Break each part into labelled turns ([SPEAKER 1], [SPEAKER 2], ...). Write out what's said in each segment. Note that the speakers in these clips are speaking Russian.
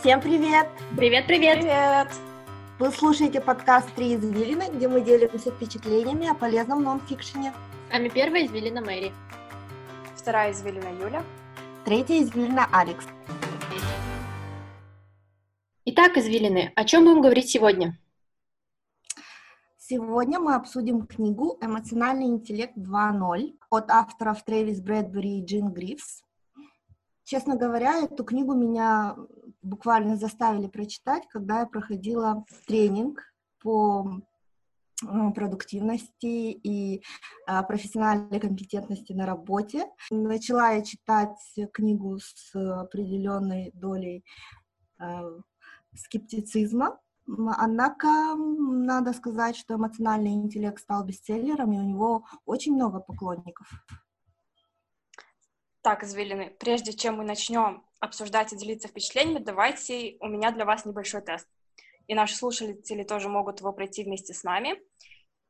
[SPEAKER 1] Всем привет!
[SPEAKER 2] Привет, привет!
[SPEAKER 3] Привет!
[SPEAKER 1] Вы слушаете подкаст «Три извилины», где мы делимся впечатлениями о полезном нон-фикшене.
[SPEAKER 2] С вами первая извилина Мэри.
[SPEAKER 3] Вторая извилина Юля.
[SPEAKER 1] Третья извилина Алекс.
[SPEAKER 2] Итак, извилины, о чем будем говорить сегодня?
[SPEAKER 1] Сегодня мы обсудим книгу «Эмоциональный интеллект 2.0» от авторов Трэвис Брэдбери и Джин Грифс. Честно говоря, эту книгу меня буквально заставили прочитать, когда я проходила тренинг по продуктивности и а, профессиональной компетентности на работе. Начала я читать книгу с определенной долей э, скептицизма, Однако надо сказать, что эмоциональный интеллект стал бестселлером, и у него очень много поклонников.
[SPEAKER 3] Так, извилины, прежде чем мы начнем обсуждать и делиться впечатлениями, давайте у меня для вас небольшой тест. И наши слушатели тоже могут его пройти вместе с нами.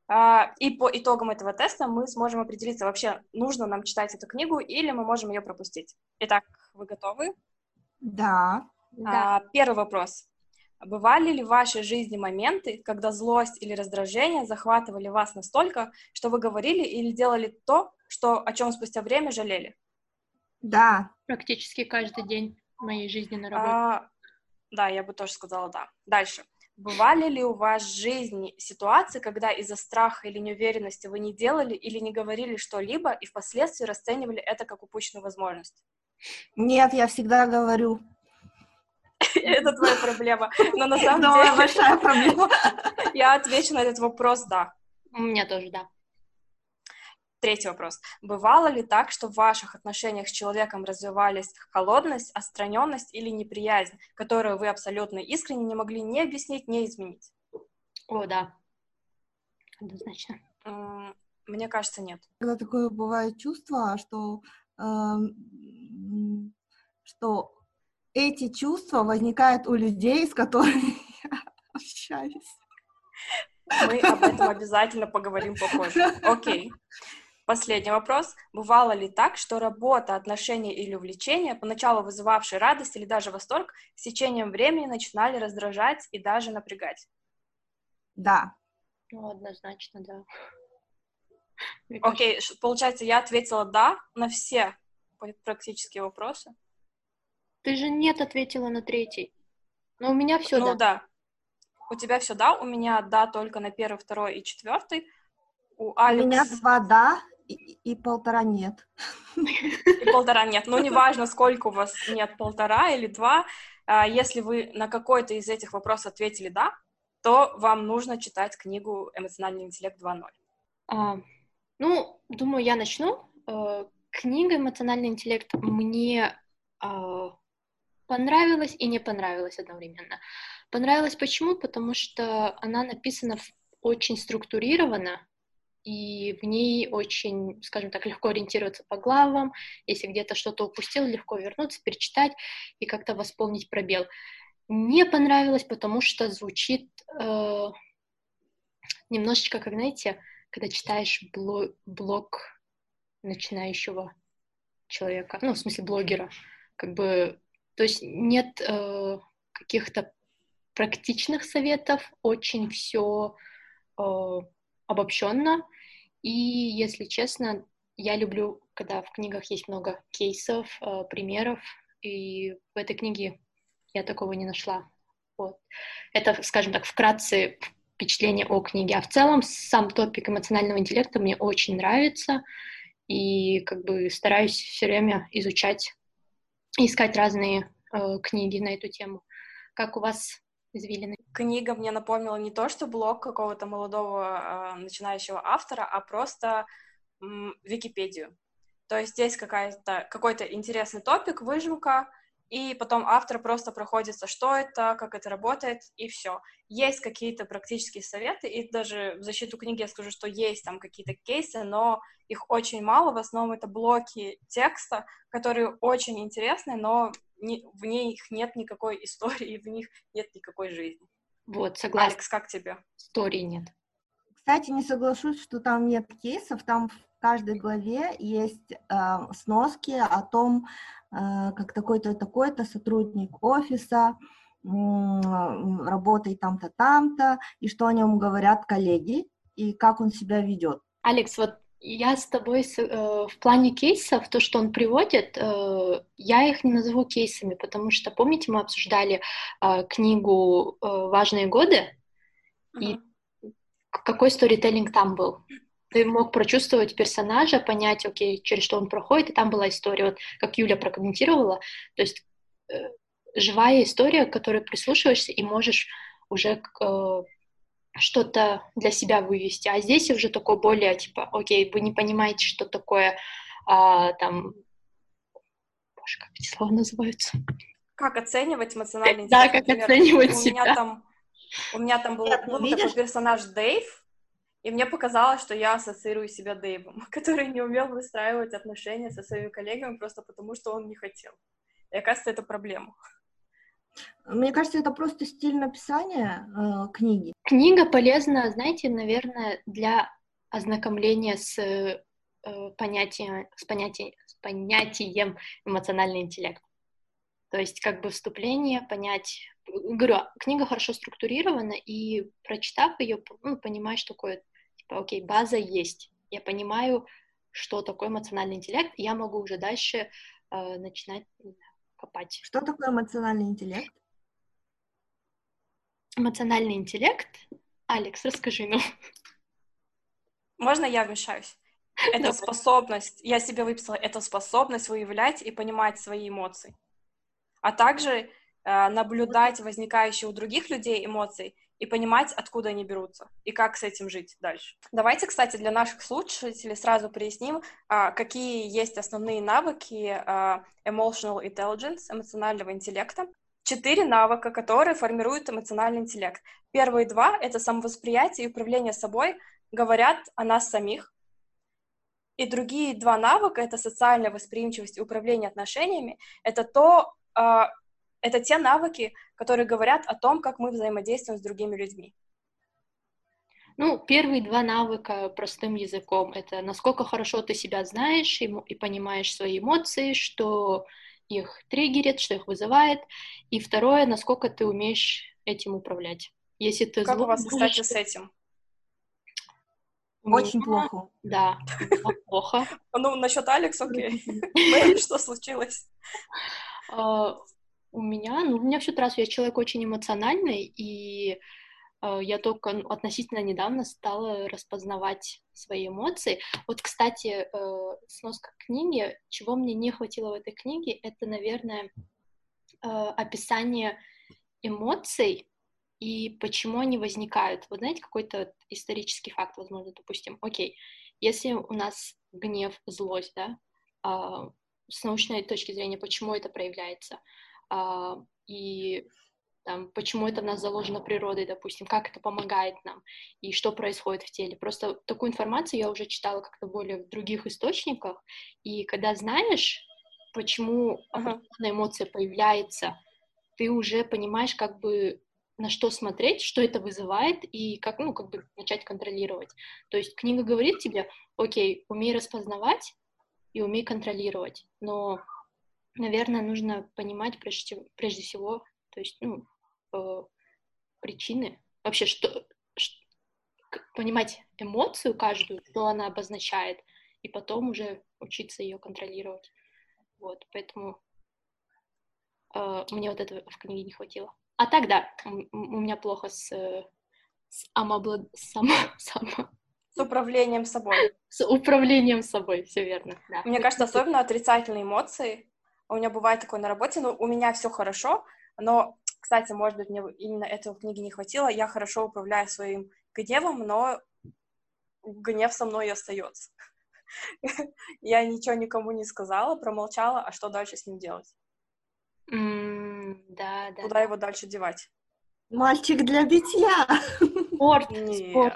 [SPEAKER 3] А, и по итогам этого теста мы сможем определиться, вообще нужно нам читать эту книгу или мы можем ее пропустить. Итак, вы готовы?
[SPEAKER 1] Да.
[SPEAKER 3] А, первый вопрос. Бывали ли в вашей жизни моменты, когда злость или раздражение захватывали вас настолько, что вы говорили или делали то, что, о чем спустя время жалели?
[SPEAKER 1] Да.
[SPEAKER 2] Практически каждый день моей жизни на работе.
[SPEAKER 3] А, да, я бы тоже сказала да. Дальше. Бывали ли у вас в жизни ситуации, когда из-за страха или неуверенности вы не делали или не говорили что-либо и впоследствии расценивали это как упущенную возможность?
[SPEAKER 1] Нет, я всегда говорю.
[SPEAKER 3] Это твоя проблема. Но на самом
[SPEAKER 1] деле...
[SPEAKER 3] большая проблема. Я отвечу на этот вопрос «да».
[SPEAKER 2] У меня тоже «да».
[SPEAKER 3] Третий вопрос. Бывало ли так, что в ваших отношениях с человеком развивались холодность, отстраненность или неприязнь, которую вы абсолютно искренне не могли ни объяснить, ни изменить?
[SPEAKER 2] О, да. Однозначно.
[SPEAKER 3] Мне кажется, нет.
[SPEAKER 1] Когда такое бывает чувство, что, э, что эти чувства возникают у людей, с которыми я общаюсь.
[SPEAKER 3] Мы об этом обязательно поговорим попозже. Окей. Последний вопрос. Бывало ли так, что работа, отношения или увлечения, поначалу вызывавшие радость или даже восторг, с течением времени начинали раздражать и даже напрягать?
[SPEAKER 1] Да.
[SPEAKER 2] Ну, однозначно, да.
[SPEAKER 3] Окей, okay, получается, я ответила «да» на все практические вопросы.
[SPEAKER 2] Ты же «нет» ответила на третий. Но у меня все
[SPEAKER 3] ну,
[SPEAKER 2] «да».
[SPEAKER 3] Ну да. У тебя все «да», у меня «да» только на первый, второй и четвертый.
[SPEAKER 1] У, Алекс... у меня два «да» и, и полтора нет.
[SPEAKER 3] И полтора нет. Ну, неважно, сколько у вас нет, полтора или два. А, если вы на какой-то из этих вопросов ответили «да», то вам нужно читать книгу «Эмоциональный интеллект 2.0».
[SPEAKER 2] А, ну, думаю, я начну. Э, книга «Эмоциональный интеллект» мне а, понравилась и не понравилась одновременно. Понравилась почему? Потому что она написана очень структурированно, и в ней очень, скажем так, легко ориентироваться по главам, если где-то что-то упустил, легко вернуться, перечитать и как-то восполнить пробел. Не понравилось, потому что звучит э, немножечко, как, знаете, когда читаешь блог, блог начинающего человека, ну, в смысле блогера, как бы, то есть нет э, каких-то практичных советов, очень все э, обобщенно. И, если честно, я люблю, когда в книгах есть много кейсов, э, примеров, и в этой книге я такого не нашла. Вот. Это, скажем так, вкратце впечатление о книге. А в целом сам топик эмоционального интеллекта мне очень нравится, и как бы стараюсь все время изучать, искать разные э, книги на эту тему. Как у вас извилины.
[SPEAKER 3] Книга мне напомнила не то, что блог какого-то молодого э, начинающего автора, а просто э, Википедию. То есть здесь какая-то, какой-то интересный топик, выжимка, и потом автор просто проходится, что это, как это работает, и все. Есть какие-то практические советы, и даже в защиту книги я скажу, что есть там какие-то кейсы, но их очень мало, в основном это блоки текста, которые очень интересны, но не, в них нет никакой истории, в них нет никакой жизни.
[SPEAKER 2] Вот, согласна.
[SPEAKER 3] Алекс, как тебе?
[SPEAKER 2] Истории нет.
[SPEAKER 1] Кстати, не соглашусь, что там нет кейсов, там в каждой главе есть э, сноски о том, э, как такой-то, такой-то сотрудник офиса э, работает там-то, там-то, и что о нем говорят коллеги, и как он себя ведет.
[SPEAKER 2] Алекс, вот я с тобой э, в плане кейсов, то, что он приводит, э, я их не назову кейсами, потому что, помните, мы обсуждали э, книгу «Важные годы», uh-huh. и какой сторителлинг там был? Ты мог прочувствовать персонажа, понять, окей, через что он проходит, и там была история, вот как Юля прокомментировала, то есть э, живая история, к которой прислушиваешься и можешь уже э, что-то для себя вывести. А здесь уже такое более, типа, окей, вы не понимаете, что такое а, там... Боже, как эти слова называются?
[SPEAKER 3] Как оценивать эмоциональный
[SPEAKER 2] интеллект? Да, как Например, оценивать
[SPEAKER 3] у
[SPEAKER 2] себя.
[SPEAKER 3] Меня там, у меня там был, был Видишь? такой персонаж Дэйв, и мне показалось, что я ассоциирую себя Дэйвом, который не умел выстраивать отношения со своими коллегами просто потому, что он не хотел. И оказывается, это проблема.
[SPEAKER 1] Мне кажется, это просто стиль написания э, книги.
[SPEAKER 2] Книга полезна, знаете, наверное, для ознакомления с э, понятием, с, понятием, с понятием эмоциональный интеллект. То есть как бы вступление, понять... Говорю, книга хорошо структурирована, и прочитав ее, ну, понимаешь, такое, типа, окей, база есть. Я понимаю, что такое эмоциональный интеллект, и я могу уже дальше э, начинать копать.
[SPEAKER 1] Что такое эмоциональный интеллект?
[SPEAKER 2] Эмоциональный интеллект? Алекс, расскажи нам.
[SPEAKER 3] Можно я вмешаюсь? Это Давай. способность, я себе выписала, это способность выявлять и понимать свои эмоции, а также э, наблюдать возникающие у других людей эмоции и понимать, откуда они берутся и как с этим жить дальше. Давайте, кстати, для наших слушателей сразу проясним, а, какие есть основные навыки а, emotional intelligence, эмоционального интеллекта. Четыре навыка, которые формируют эмоциональный интеллект. Первые два — это самовосприятие и управление собой, говорят о нас самих. И другие два навыка — это социальная восприимчивость и управление отношениями. Это то, а, это те навыки, которые говорят о том, как мы взаимодействуем с другими людьми.
[SPEAKER 2] Ну, первые два навыка простым языком — это насколько хорошо ты себя знаешь и, и понимаешь свои эмоции, что их триггерит, что их вызывает. И второе, насколько ты умеешь этим управлять. Если ты
[SPEAKER 3] как зло, у вас, кстати, с этим?
[SPEAKER 1] Очень плохо.
[SPEAKER 2] Да, плохо.
[SPEAKER 3] Ну, насчет Алекс, окей. Что случилось?
[SPEAKER 2] А, у меня, ну, у меня все раз, я человек очень эмоциональный, и я только ну, относительно недавно стала распознавать свои эмоции. Вот, кстати, э, сноска книги, чего мне не хватило в этой книге, это, наверное, э, описание эмоций и почему они возникают. Вот знаете, какой-то исторический факт, возможно, допустим. Окей, если у нас гнев, злость, да, э, с научной точки зрения, почему это проявляется — а, и там, почему это в нас заложено природой, допустим, как это помогает нам и что происходит в теле. Просто такую информацию я уже читала как-то более в других источниках, и когда знаешь, почему определенная эмоция появляется, ты уже понимаешь, как бы на что смотреть, что это вызывает, и как, ну, как бы начать контролировать. То есть книга говорит тебе, окей, умей распознавать и умей контролировать, но наверное, нужно понимать прежде, прежде всего, то есть, ну, э, причины, вообще, что, что, понимать эмоцию каждую, что она обозначает, и потом уже учиться ее контролировать. Вот, поэтому э, мне вот этого в книге не хватило. А так, да, у, меня плохо с, с, амоблад... само... само...
[SPEAKER 3] с управлением собой.
[SPEAKER 2] С управлением собой, все верно, да.
[SPEAKER 3] Мне кажется, особенно отрицательные эмоции у меня бывает такое на работе, но у меня все хорошо, но, кстати, может быть, мне именно этого в книге не хватило, я хорошо управляю своим гневом, но гнев со мной и остается. Я ничего никому не сказала, промолчала, а что дальше с ним делать?
[SPEAKER 2] да, да.
[SPEAKER 3] Куда его дальше девать?
[SPEAKER 1] Мальчик для битья.
[SPEAKER 2] Спорт, спорт.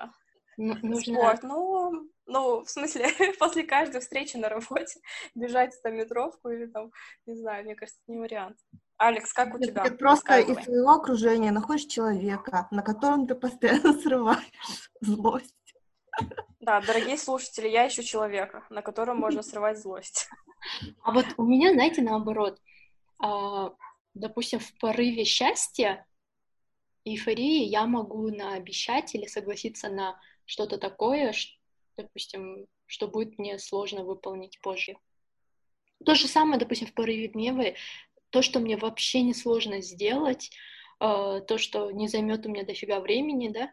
[SPEAKER 3] Спорт, ну, ну, в смысле, после каждой встречи на работе бежать стометровку или там, не знаю, мне кажется, не вариант. Алекс, как у тебя?
[SPEAKER 1] Ты просто из своего окружения находишь человека, на котором ты постоянно срываешь злость.
[SPEAKER 3] Да, дорогие слушатели, я ищу человека, на котором можно срывать злость.
[SPEAKER 2] А вот у меня, знаете, наоборот, а, допустим, в порыве счастья, эйфории я могу наобещать или согласиться на что-то такое, допустим, что будет мне сложно выполнить позже. То же самое, допустим, в порыве гнева, то, что мне вообще не сложно сделать, э, то, что не займет у меня дофига времени, да,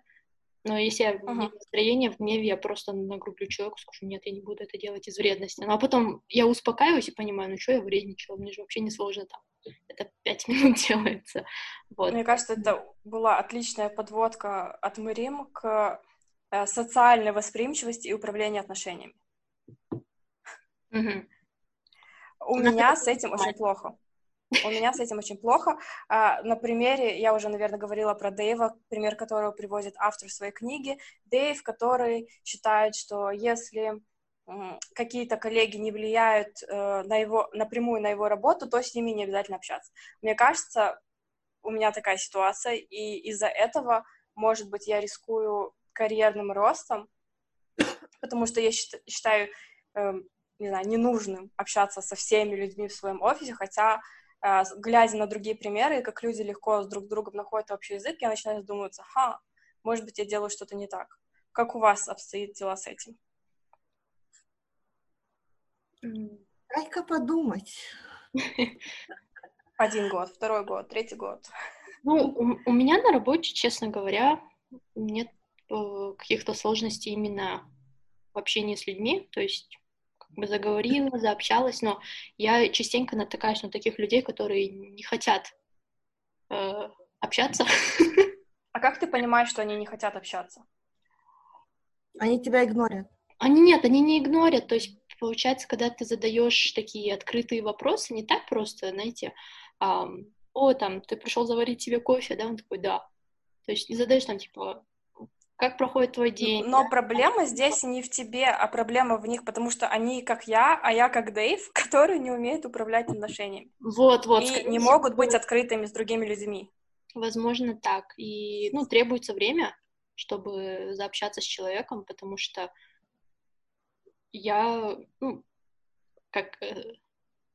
[SPEAKER 2] но если я uh-huh. в настроении, в гневе, я просто нагрублю человеку, скажу, нет, я не буду это делать из вредности. Ну, а потом я успокаиваюсь и понимаю, ну, что я вредничала, мне же вообще не сложно там. Это пять минут делается. Вот.
[SPEAKER 3] Мне кажется, это была отличная подводка от Мэрим к социальной восприимчивости и управлению отношениями.
[SPEAKER 2] Uh-huh.
[SPEAKER 3] У меня с этим очень плохо. У меня с этим очень плохо. На примере, я уже, наверное, говорила про Дэйва, пример которого приводит автор своей книги. Дэйв, который считает, что если какие-то коллеги не влияют э, на его, напрямую на его работу, то с ними не обязательно общаться. Мне кажется, у меня такая ситуация, и из-за этого, может быть, я рискую карьерным ростом, потому что я считаю, эм, не знаю, ненужным общаться со всеми людьми в своем офисе, хотя а, глядя на другие примеры, как люди легко с друг другом находят общий язык, я начинаю задумываться, ха, может быть, я делаю что-то не так. Как у вас обстоит дела с этим?
[SPEAKER 1] Дай-ка подумать.
[SPEAKER 3] Один год, второй год, третий год.
[SPEAKER 2] Ну, у, у меня на работе, честно говоря, нет э, каких-то сложностей именно в общении с людьми. То есть бы заговорила, заобщалась, но я частенько натыкаюсь на таких людей, которые не хотят э, общаться.
[SPEAKER 3] А как ты понимаешь, что они не хотят общаться?
[SPEAKER 1] Они тебя игнорят.
[SPEAKER 2] Они нет, они не игнорят. То есть, получается, когда ты задаешь такие открытые вопросы, не так просто, знаете, эм, о, там, ты пришел заварить себе кофе, да, он такой, да. То есть не задаешь там, типа, как проходит твой день.
[SPEAKER 3] Но да? проблема здесь не в тебе, а проблема в них, потому что они как я, а я как Дэйв, которые не умеют управлять отношениями.
[SPEAKER 2] Вот, вот.
[SPEAKER 3] И не могут быть открытыми с другими людьми.
[SPEAKER 2] Возможно, так. И, ну, требуется время, чтобы заобщаться с человеком, потому что я, ну, как, э,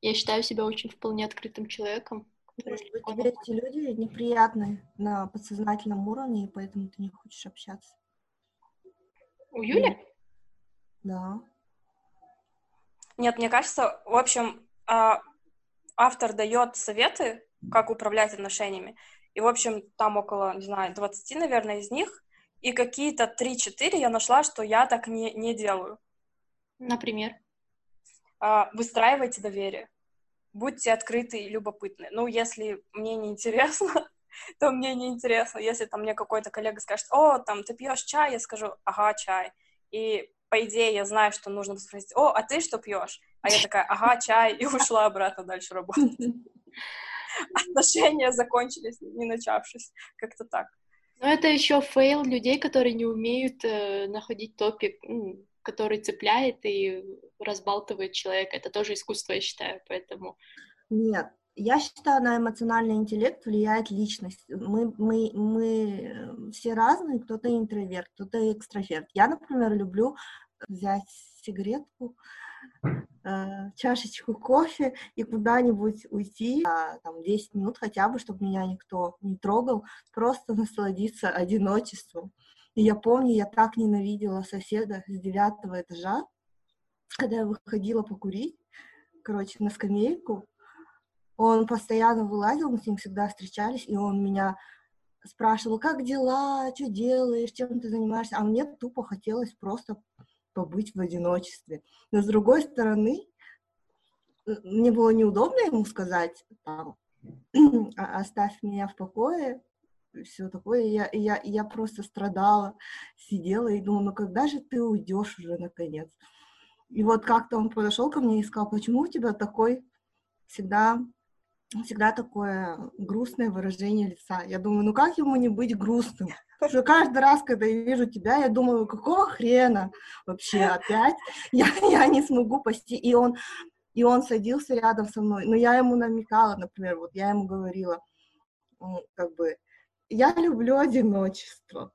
[SPEAKER 2] я считаю себя очень вполне открытым человеком.
[SPEAKER 1] Может быть, тебе эти люди неприятны на подсознательном уровне, и поэтому ты не хочешь общаться.
[SPEAKER 2] У Юли?
[SPEAKER 1] Да.
[SPEAKER 3] Нет, мне кажется, в общем, а, автор дает советы, как управлять отношениями. И, в общем, там около, не знаю, 20, наверное, из них. И какие-то 3-4 я нашла, что я так не, не делаю.
[SPEAKER 2] Например?
[SPEAKER 3] А, выстраивайте доверие будьте открыты и любопытны. Ну, если мне не интересно, то мне не интересно. Если там мне какой-то коллега скажет, о, там, ты пьешь чай, я скажу, ага, чай. И по идее я знаю, что нужно спросить, о, а ты что пьешь? А я такая, ага, чай, и ушла обратно дальше работать. Отношения закончились, не начавшись. Как-то так.
[SPEAKER 2] Ну, это еще fail людей, которые не умеют э, находить topic, ну, который цепляет и разбалтывает человека. Это тоже искусство, я считаю, поэтому...
[SPEAKER 1] Нет, я считаю, на эмоциональный интеллект влияет личность. Мы, мы, мы все разные, кто-то интроверт, кто-то экстраверт. Я, например, люблю взять сигаретку, э, чашечку кофе и куда-нибудь уйти, а, там, 10 минут хотя бы, чтобы меня никто не трогал, просто насладиться одиночеством. И я помню, я так ненавидела соседа с девятого этажа, когда я выходила покурить, короче, на скамейку. Он постоянно вылазил, мы с ним всегда встречались, и он меня спрашивал, как дела, что делаешь, чем ты занимаешься, а мне тупо хотелось просто побыть в одиночестве. Но с другой стороны, мне было неудобно ему сказать, там, оставь меня в покое, все такое. И я, я, я просто страдала, сидела и думала, ну когда же ты уйдешь уже наконец? И вот как-то он подошел ко мне и сказал, почему у тебя такой всегда всегда такое грустное выражение лица. Я думаю, ну как ему не быть грустным? Потому что каждый раз, когда я вижу тебя, я думаю, какого хрена вообще опять? Я, я не смогу пасти. И он, и он садился рядом со мной. Но я ему намекала, например, вот я ему говорила, как бы, я люблю одиночество.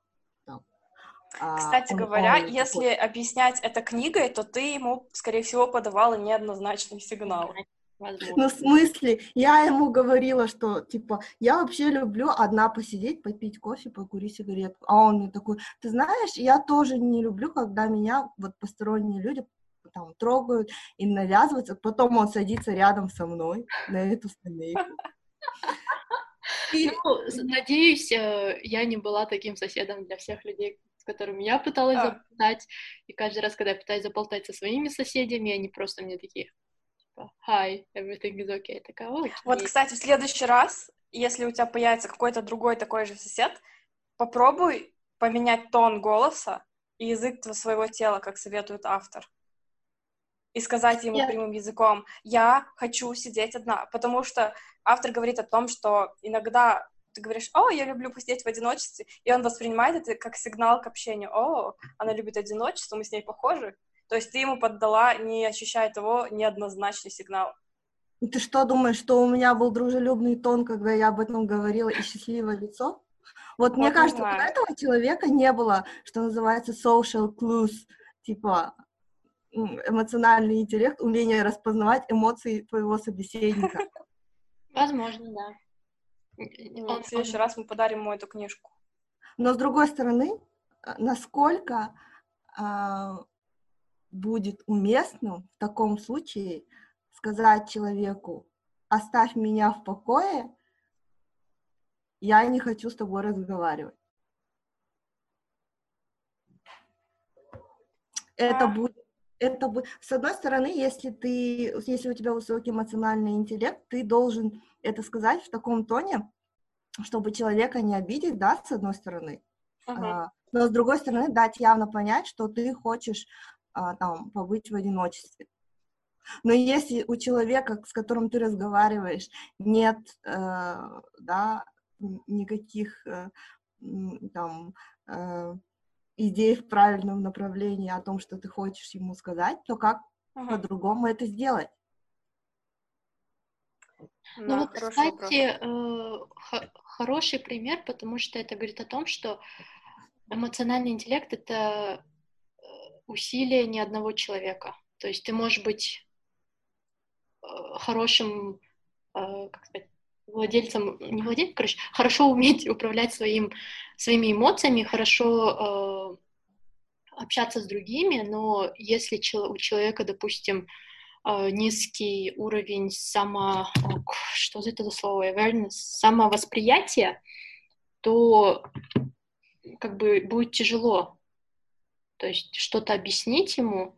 [SPEAKER 1] а,
[SPEAKER 3] Кстати
[SPEAKER 1] он-
[SPEAKER 3] говоря,
[SPEAKER 1] он
[SPEAKER 3] если
[SPEAKER 1] такой-
[SPEAKER 3] объяснять это книгой, то ты ему, скорее всего, подавала неоднозначный сигнал.
[SPEAKER 2] Возможно.
[SPEAKER 1] Ну, в смысле, я ему говорила, что, типа, я вообще люблю одна посидеть, попить кофе, покурить сигаретку. А он мне такой, ты знаешь, я тоже не люблю, когда меня вот посторонние люди там трогают и навязываются. Потом он садится рядом со мной на эту скамейку. И-
[SPEAKER 2] Ну, с- надеюсь, э, я не была таким соседом для всех людей, с которыми я пыталась
[SPEAKER 3] А.
[SPEAKER 2] заболтать. И каждый раз, когда я пытаюсь заболтать со своими соседями, они просто мне такие, типа, hi, everything is okay. Я такая, окей.
[SPEAKER 3] Вот, кстати, в следующий раз, если у тебя появится какой-то другой такой же сосед, попробуй поменять тон голоса и язык своего тела, как советует автор. И сказать ему
[SPEAKER 1] Я-
[SPEAKER 3] прямым языком, я хочу сидеть одна. Потому что автор говорит о том, что иногда ты говоришь, о, я люблю посидеть в одиночестве, и он воспринимает это как сигнал к общению. О, она любит одиночество, мы с ней похожи. То есть ты ему поддала, не ощущая того, неоднозначный сигнал.
[SPEAKER 1] Ты что думаешь, что у меня был дружелюбный тон, когда я об этом говорила, и счастливое лицо? Вот мне кажется, у этого человека не было, что называется social clues, типа эмоциональный интеллект, умение распознавать эмоции твоего собеседника.
[SPEAKER 2] Возможно, да.
[SPEAKER 3] В следующий раз мы подарим ему эту книжку.
[SPEAKER 1] Но с другой стороны, а, насколько а, будет уместным в таком случае сказать человеку, оставь меня в покое, я не хочу с тобой разговаривать. Это
[SPEAKER 3] А.
[SPEAKER 1] будет, это будет, с одной стороны, если ты, если у тебя высокий эмоциональный интеллект, ты должен это сказать в таком тоне, чтобы человека не обидеть, да, с одной стороны. А, но с другой стороны, дать явно понять, что ты хочешь а, там побыть в одиночестве. Но если у человека, с которым ты разговариваешь, нет, э, да, никаких э, там идей в правильном направлении о том, что ты хочешь ему сказать, то как
[SPEAKER 3] Мгм.
[SPEAKER 1] по-другому это сделать?
[SPEAKER 2] Ну
[SPEAKER 3] Да,
[SPEAKER 2] вот, кстати, э, хо- хороший пример, потому что это говорит о том, что эмоциональный интеллект — это э, усилие не одного человека. То есть ты можешь быть э, хорошим, э, как сказать, владельцем, не владельцем, короче, хорошо уметь управлять своим, своими эмоциями, хорошо э, общаться с другими, но если чел- у человека, допустим, э, низкий уровень само... о, к- Что это за слово? Awareness, самовосприятия, то как бы будет тяжело. То есть что-то объяснить ему.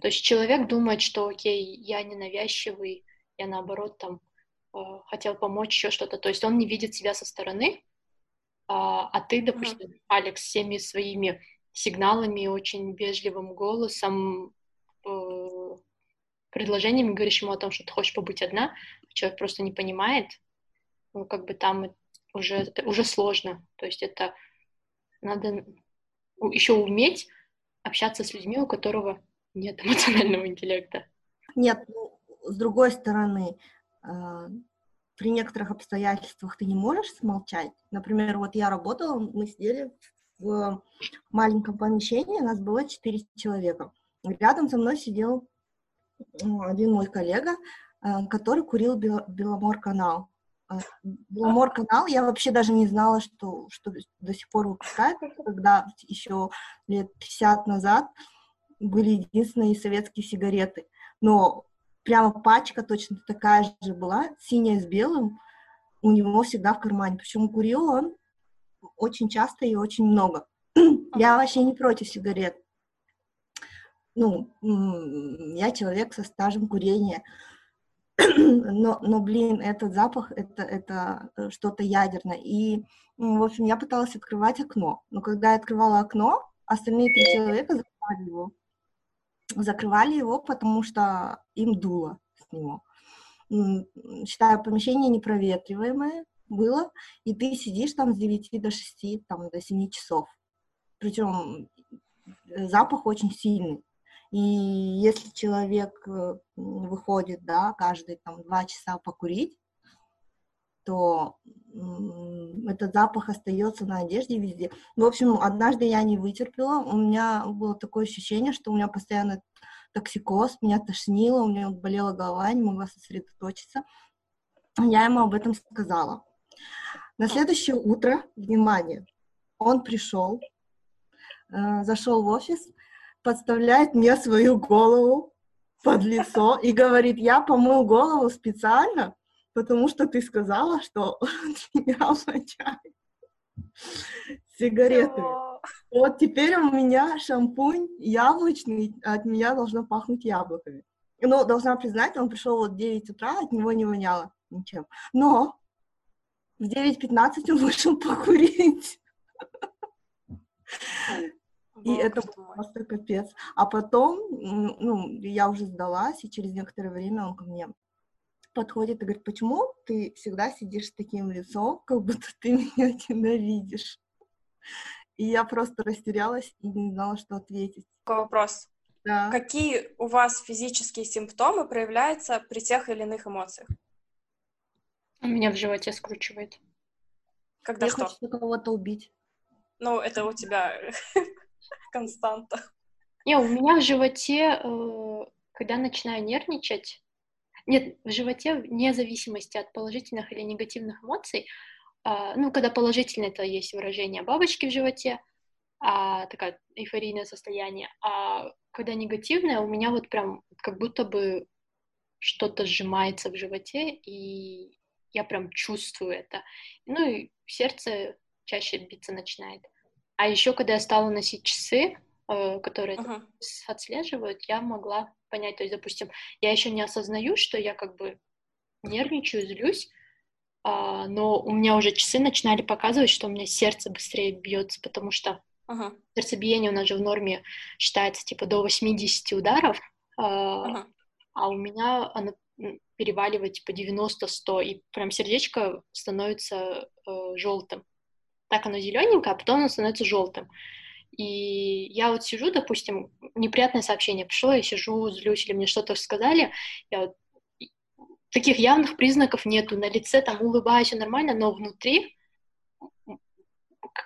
[SPEAKER 2] То есть человек думает, что окей, я ненавязчивый, я наоборот там хотел помочь еще что-то. То есть он не видит себя со стороны, а, а ты, допустим, Алекс, всеми своими сигналами, очень вежливым голосом, э, предложениями говоришь ему о том, что ты хочешь побыть одна, человек просто не понимает, ну, как бы там уже, уже сложно. То есть это надо еще уметь общаться с людьми, у которого нет эмоционального интеллекта.
[SPEAKER 1] Нет, ну, с другой стороны, а, при некоторых обстоятельствах ты не можешь смолчать. Например, вот я работала, мы сидели в маленьком помещении, нас было четыре человека. Рядом со мной сидел м, один мой коллега, а, который курил Бел- Беломор-канал. А, Беломор-канал, я вообще даже не знала, что, что до сих пор выпускают, когда еще лет 50 назад были единственные советские сигареты. Но прямо пачка точно такая же была, синяя с белым, у него всегда в кармане. Причем курил он очень часто и очень много. Я вообще не против сигарет. Ну, я человек со стажем курения. Но, но блин, этот запах, это, это э, что-то ядерное. И, в общем, я пыталась открывать окно. Но когда я открывала окно, остальные три человека закрывали его. Закрывали его, потому что им дуло с него. Считаю, помещение непроветриваемое было, и ты сидишь там с 9 до 6, там, до 7 часов. Причем э, запах очень сильный. И если человек э, выходит, да, каждые там два часа покурить, то этот запах остается на одежде везде. В общем, однажды я не вытерпела, у меня было такое ощущение, что у меня постоянно токсикоз, меня тошнило, у меня болела голова, не могла сосредоточиться. Я ему об этом сказала. На следующее утро, внимание, он пришел, э, зашел в офис, подставляет мне свою голову под лицо и говорит, я помыл голову специально, потому что ты сказала, что меня означает сигареты. Вот теперь у меня шампунь яблочный, от меня должно пахнуть яблоками. Ну, должна признать, он пришел вот в 9 утра, от него не воняло ничем. Но в 9.15 он вышел покурить. И это просто капец. А потом, ну, я уже сдалась, и через некоторое время он ко мне подходит и говорит, почему ты всегда сидишь с таким лицом, как будто ты меня ненавидишь? И я просто растерялась и не знала, что ответить.
[SPEAKER 3] Такой вопрос.
[SPEAKER 1] Да.
[SPEAKER 3] Какие у вас физические симптомы проявляются при тех или иных эмоциях?
[SPEAKER 2] У меня в животе скручивает.
[SPEAKER 3] Когда
[SPEAKER 1] Я
[SPEAKER 3] что?
[SPEAKER 1] хочу кого-то убить.
[SPEAKER 3] Ну, это у тебя константа.
[SPEAKER 2] Не, у меня в животе, э, когда начинаю нервничать, нет, в животе, вне зависимости от положительных или негативных эмоций, а, ну, когда положительное, это есть выражение бабочки в животе, а, такое эйфорийное состояние, а когда негативное, у меня вот прям как будто бы что-то сжимается в животе, и я прям чувствую это. Ну и сердце чаще биться начинает. А еще, когда я стала носить часы, которые uh-huh. отслеживают, я могла понять, то есть, допустим, я еще не осознаю, что я как бы нервничаю, злюсь, а, но у меня уже часы начинали показывать, что у меня сердце быстрее бьется, потому что uh-huh. сердцебиение у нас же в норме считается типа до 80 ударов, а, uh-huh. а у меня оно переваливает типа 90-100, и прям сердечко становится э, желтым. Так оно зелененькое, а потом оно становится желтым. И я вот сижу, допустим, неприятное сообщение пришло, я сижу, злюсь, или мне что-то сказали, я вот таких явных признаков нету. На лице там улыбаюсь, все нормально, но внутри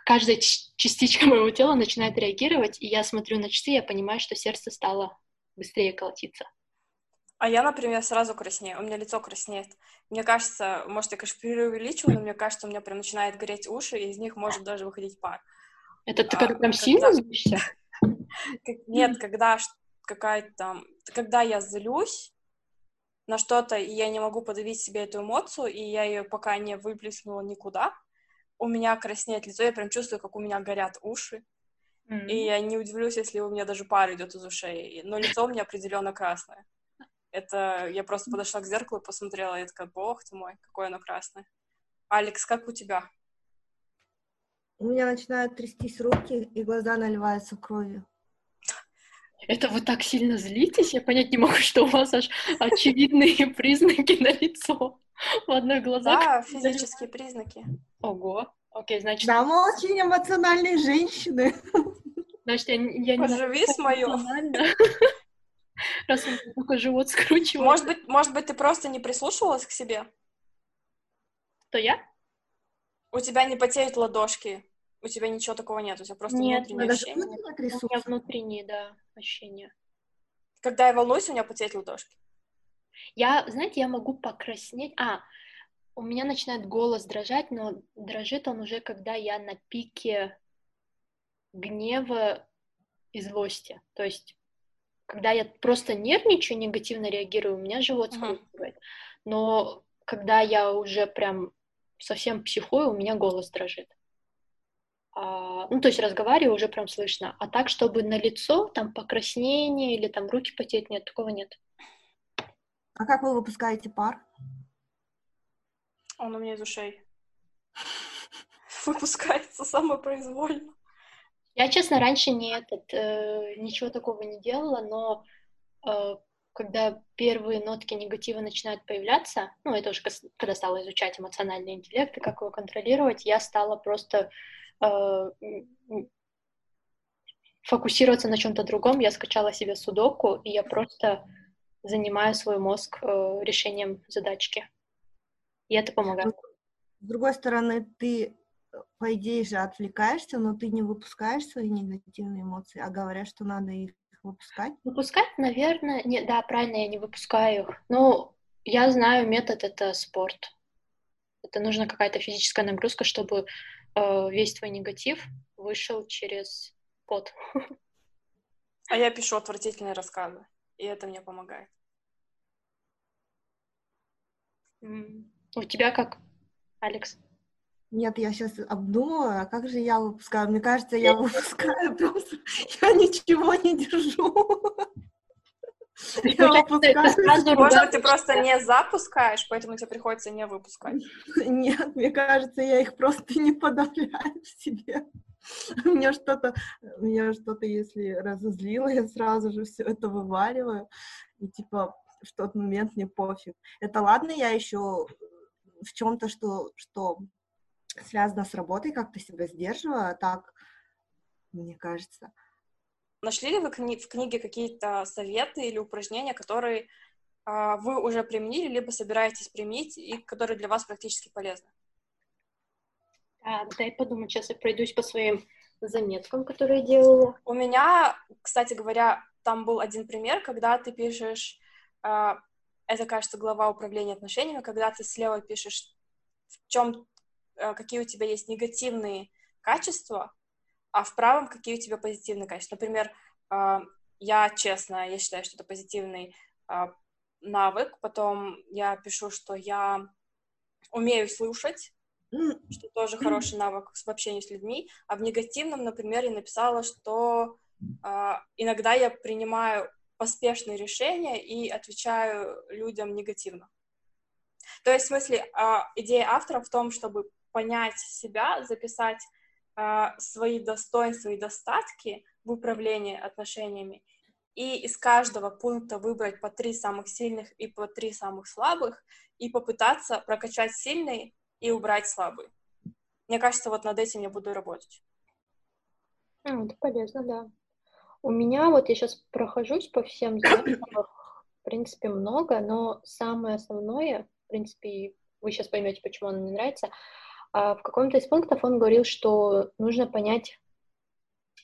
[SPEAKER 2] каждая частичка моего тела начинает реагировать, и я смотрю на часы, я понимаю, что сердце стало быстрее колотиться.
[SPEAKER 3] А я, например, сразу краснею, у меня лицо краснеет. Мне кажется, может, я, конечно, преувеличиваю, но мне кажется, у меня прям начинает гореть уши, и из них может даже выходить пар.
[SPEAKER 2] Это ты а, когда прям сильно злишься?
[SPEAKER 3] Нет, когда какая-то... Когда я злюсь на что-то, и я не могу подавить себе эту эмоцию, и я ее пока не выплеснула никуда, у меня краснеет лицо, я прям чувствую, как у меня горят уши. Mm-hmm. И я не удивлюсь, если у меня даже пар идет из ушей. Но лицо у меня определенно красное. Это я просто подошла к зеркалу и посмотрела, и я такая, бог ты мой, какое оно красное. Алекс, как у тебя?
[SPEAKER 1] У меня начинают трястись руки, и глаза наливаются кровью.
[SPEAKER 2] Это вы так сильно злитесь? Я понять не могу, что у вас аж очевидные признаки на лицо. В одной глазах.
[SPEAKER 3] Да, физические признаки.
[SPEAKER 2] Ого. Окей, значит...
[SPEAKER 1] Да, мы очень эмоциональные женщины.
[SPEAKER 2] Значит, я, я не...
[SPEAKER 3] Поживи с моё.
[SPEAKER 2] Раз он такой живот скручивает.
[SPEAKER 3] Может быть, может быть, ты просто не прислушивалась к себе?
[SPEAKER 2] То я?
[SPEAKER 3] У тебя не потеют ладошки, у тебя ничего такого нет, у тебя просто
[SPEAKER 2] нет,
[SPEAKER 3] внутреннее ощущение.
[SPEAKER 2] Нет, у меня внутренние, да, ощущения.
[SPEAKER 3] Когда я волнуюсь, у меня потеют ладошки.
[SPEAKER 2] Я, знаете, я могу покраснеть. А, у меня начинает голос дрожать, но дрожит он уже, когда я на пике гнева и злости. То есть, когда я просто нервничаю, негативно реагирую, у меня живот скручивает. Uh-huh. Но когда я уже прям совсем психую, у меня голос дрожит. А, ну, то есть разговариваю, уже прям слышно. А так, чтобы на лицо, там, покраснение или там руки потеть, нет, такого нет.
[SPEAKER 1] А как вы выпускаете пар?
[SPEAKER 3] Он у меня из ушей. Выпускается самопроизвольно.
[SPEAKER 2] Я, честно, раньше не этот, э, ничего такого не делала, но э, когда первые нотки негатива начинают появляться, ну, это уже когда стала изучать эмоциональный интеллект и как его контролировать, я стала просто фокусироваться на чем-то другом. Я скачала себе судоку, и я просто занимаю свой мозг э, решением задачки. И это помогает.
[SPEAKER 1] С другой стороны, ты, по идее же, отвлекаешься, но ты не выпускаешь свои негативные эмоции, а говорят, что надо их выпускать.
[SPEAKER 2] Выпускать, наверное, не, да, правильно, я не выпускаю их. Но я знаю метод — это спорт. Это нужна какая-то физическая нагрузка, чтобы э, весь твой негатив вышел через пот.
[SPEAKER 3] А я пишу отвратительные рассказы, и это мне помогает.
[SPEAKER 2] У тебя как, Алекс?
[SPEAKER 1] Нет, я сейчас обдумываю, а как же я выпускаю? Мне кажется, я выпускаю просто, я ничего не держу.
[SPEAKER 3] Может, ты просто не запускаешь, поэтому тебе приходится не выпускать?
[SPEAKER 1] Нет, мне кажется, я их просто не подавляю в себе. Мне что-то, меня что-то, если разозлило, я сразу же все это вываливаю. И типа в тот момент мне пофиг. Это ладно, я еще в чем-то, что, что связано с работой, как-то себя сдерживаю, а так, мне кажется,
[SPEAKER 3] Нашли ли вы кни- в книге какие-то советы или упражнения, которые э, вы уже применили, либо собираетесь применить, и которые для вас практически полезны?
[SPEAKER 2] А, дай подумать, сейчас я пройдусь по своим заметкам, которые я делала.
[SPEAKER 3] У меня, кстати говоря, там был один пример, когда ты пишешь, э, это, кажется, глава управления отношениями, когда ты слева пишешь, в чем, э, какие у тебя есть негативные качества, а в правом какие у тебя позитивные качества. Например, а, я честно, я считаю, что это позитивный а, навык. Потом я пишу, что я умею слушать, что тоже хороший навык в общении с людьми. А в негативном, например, я написала, что а, иногда я принимаю поспешные решения и отвечаю людям негативно. То есть, в смысле, идея автора в том, чтобы понять себя, записать свои достоинства и достатки в управлении отношениями и из каждого пункта выбрать по три самых сильных и по три самых слабых и попытаться прокачать сильные и убрать слабые. Мне кажется, вот над этим я буду работать.
[SPEAKER 2] А, это полезно, да. У меня вот я сейчас прохожусь по всем заметкам, в принципе, много, но самое основное, в принципе, вы сейчас поймете, почему оно мне нравится, а в каком-то из пунктов он говорил, что нужно понять,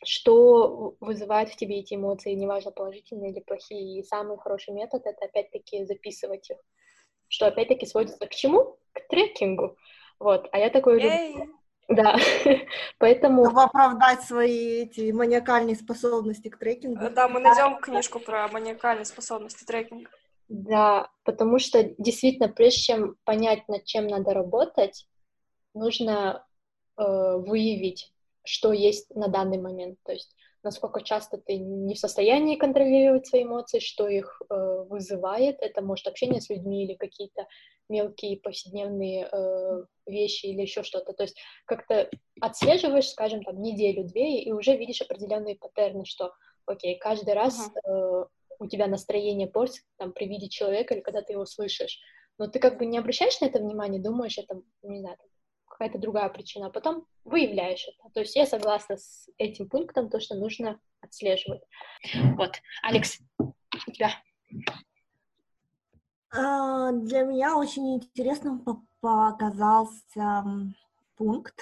[SPEAKER 2] что вызывает в тебе эти эмоции, неважно, положительные или плохие. И самый хороший метод — это, опять-таки, записывать их. Что, опять-таки, сводится к чему? К трекингу. Вот, а я такой люблю... Да, поэтому...
[SPEAKER 1] Чтобы оправдать свои эти маниакальные способности к трекингу.
[SPEAKER 3] Да, мы найдем книжку про маниакальные способности трекинга.
[SPEAKER 2] Да, потому что действительно, прежде чем понять, над чем надо работать, нужно э, выявить, что есть на данный момент, то есть насколько часто ты не в состоянии контролировать свои эмоции, что их э, вызывает, это может общение с людьми или какие-то мелкие повседневные э, вещи или еще что-то, то есть как-то отслеживаешь, скажем, там неделю-две и уже видишь определенные паттерны, что, окей, каждый раз э, у тебя настроение портится там при виде человека или когда ты его слышишь, но ты как бы не обращаешь на это внимание, думаешь, это, не знаю, какая-то другая причина, а потом выявляешь это. То есть я согласна с этим пунктом, то, что нужно отслеживать. Вот, Алекс, у тебя.
[SPEAKER 1] А, для меня очень интересным показался пункт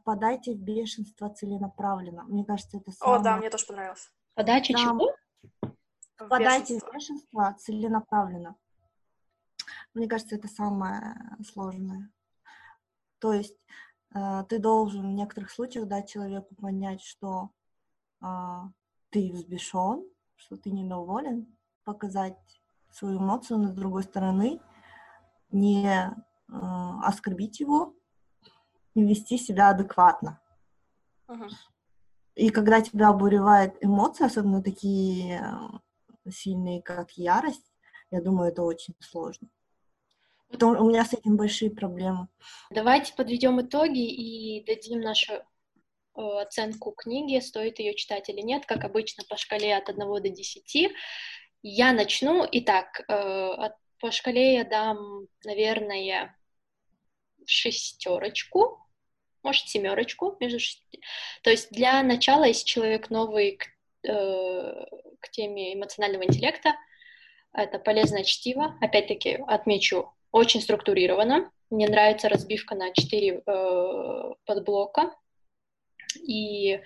[SPEAKER 1] «Впадайте в бешенство целенаправленно». Мне кажется, это
[SPEAKER 3] самое... О, да, мне тоже понравилось.
[SPEAKER 2] Подача да. чего?
[SPEAKER 1] Впадайте в бешенство целенаправленно. Мне кажется, это самое сложное. То есть э, ты должен в некоторых случаях дать человеку понять, что э, ты взбешен, что ты недоволен, показать свою эмоцию, но с другой стороны не э, оскорбить его, и вести себя адекватно. Uh-huh. И когда тебя обуревает эмоции, особенно такие э, сильные, как ярость, я думаю, это очень сложно. У меня с этим большие проблемы.
[SPEAKER 2] Давайте подведем итоги и дадим нашу э, оценку книги, стоит ее читать или нет, как обычно, по шкале от 1 до 10. Я начну. Итак, э, по шкале я дам, наверное, шестерочку, может, семерочку между шести. То есть для начала, если человек новый к, э, к теме эмоционального интеллекта, это полезное чтиво. Опять-таки отмечу очень структурировано, Мне нравится разбивка на четыре э, подблока. И,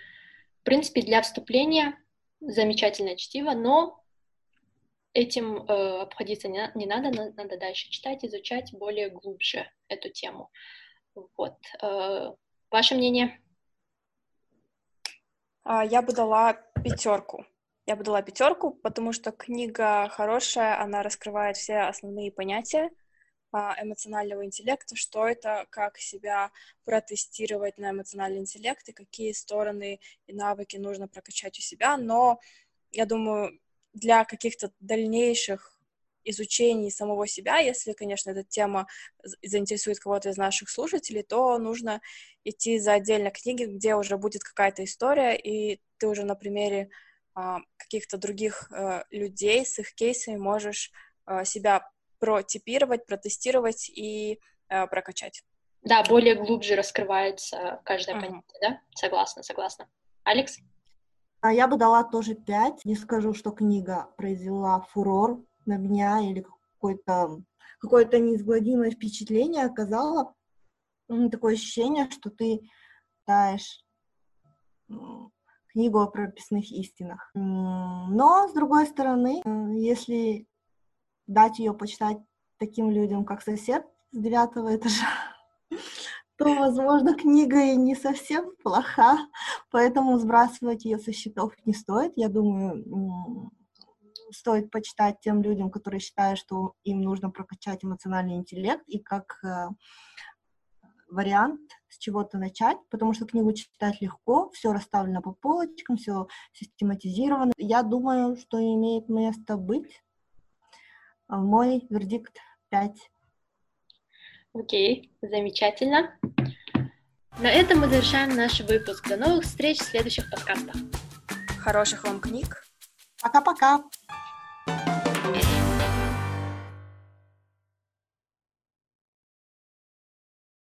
[SPEAKER 2] в принципе, для вступления замечательное чтиво, но этим э, обходиться не, не надо, надо дальше читать, изучать более глубже эту тему. Вот. Э, ваше мнение?
[SPEAKER 3] А, я бы дала пятерку. Я бы дала пятерку, потому что книга хорошая, она раскрывает все основные понятия эмоционального интеллекта, что это, как себя протестировать на эмоциональный интеллект и какие стороны и навыки нужно прокачать у себя. Но я думаю, для каких-то дальнейших изучений самого себя, если, конечно, эта тема заинтересует кого-то из наших слушателей, то нужно идти за отдельной книги, где уже будет какая-то история, и ты уже на примере а, каких-то других а, людей с их кейсами можешь а, себя протипировать, протестировать и а, прокачать.
[SPEAKER 2] Да, более глубже раскрывается каждое uh-huh. понятие, да? Согласна, согласна. Алекс?
[SPEAKER 1] А я бы дала тоже пять. Не скажу, что книга произвела фурор на меня или какое-то какое-то неизгладимое впечатление оказала. Такое ощущение, что ты читаешь книгу о прописных истинах. Но, с другой стороны, если дать ее почитать таким людям, как сосед с девятого этажа, то, возможно, книга и не совсем плоха, поэтому сбрасывать ее со счетов не стоит. Я думаю, стоит почитать тем людям, которые считают, что им нужно прокачать эмоциональный интеллект, и как э, вариант с чего-то начать, потому что книгу читать легко, все расставлено по полочкам, все систематизировано. Я думаю, что имеет место быть. Мой вердикт 5.
[SPEAKER 2] Окей, замечательно. На этом мы завершаем наш выпуск. До новых встреч в следующих подкастах.
[SPEAKER 3] Хороших вам книг.
[SPEAKER 1] Пока-пока.